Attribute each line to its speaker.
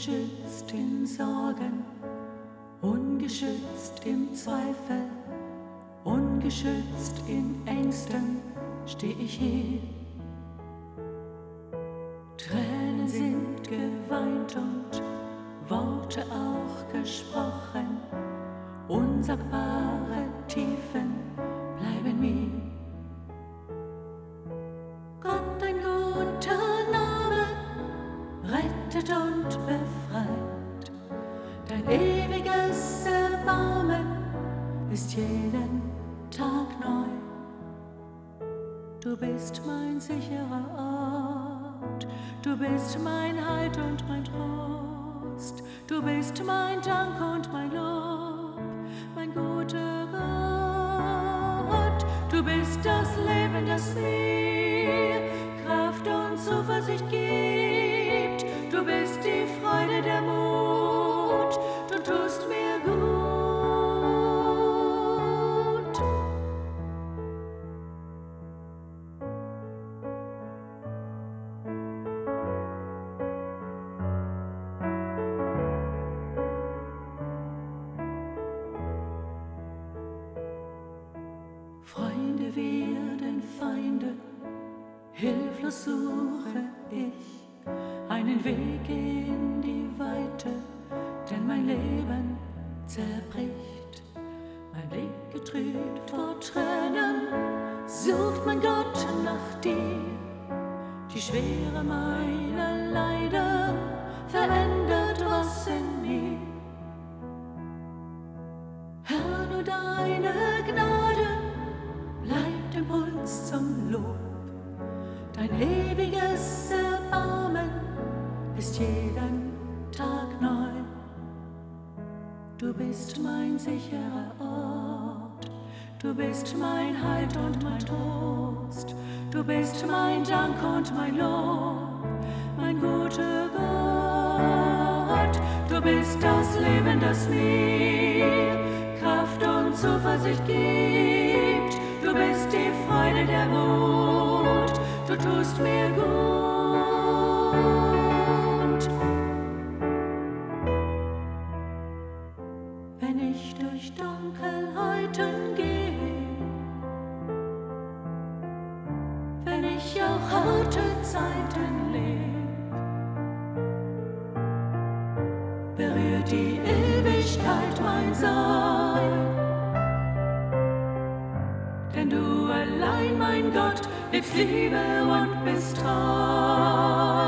Speaker 1: ungeschützt in Sorgen, ungeschützt im Zweifel, ungeschützt in Ängsten steh ich hier. Tränen sind geweint und Worte auch gesprochen, unsagbare Tiefen befreit. Dein ewiges Erbarmen ist jeden Tag neu. Du bist mein sicherer Ort, du bist mein Halt und mein Trost, du bist mein Dank und mein Lob, mein guter Gott. Du bist das Leben, das mir Kraft und Zuversicht gibt. Freunde werden Feinde, hilflos suche ich einen Weg in die Weite, denn mein Leben zerbricht. Mein Blick getrübt vor Tränen, sucht mein Gott nach dir. Die Schwere meiner Leiden verändert was in mir. Herr, nur deine Gnade bleibt im Puls zum Lob. Dein ewiges ist jeden Tag neu. Du bist mein sicherer Ort, du bist mein Halt und mein Trost, du bist mein Dank und mein Lob, mein guter Gott. Du bist das Leben, das mir Kraft und Zuversicht gibt. Du bist die Freude, der Mut, du tust mir gut. Durch Dunkelheiten gehe, wenn ich auch harte Zeiten lebe, berührt die Ewigkeit mein Sein. Denn du allein, mein Gott, lebst Liebe und bist treu.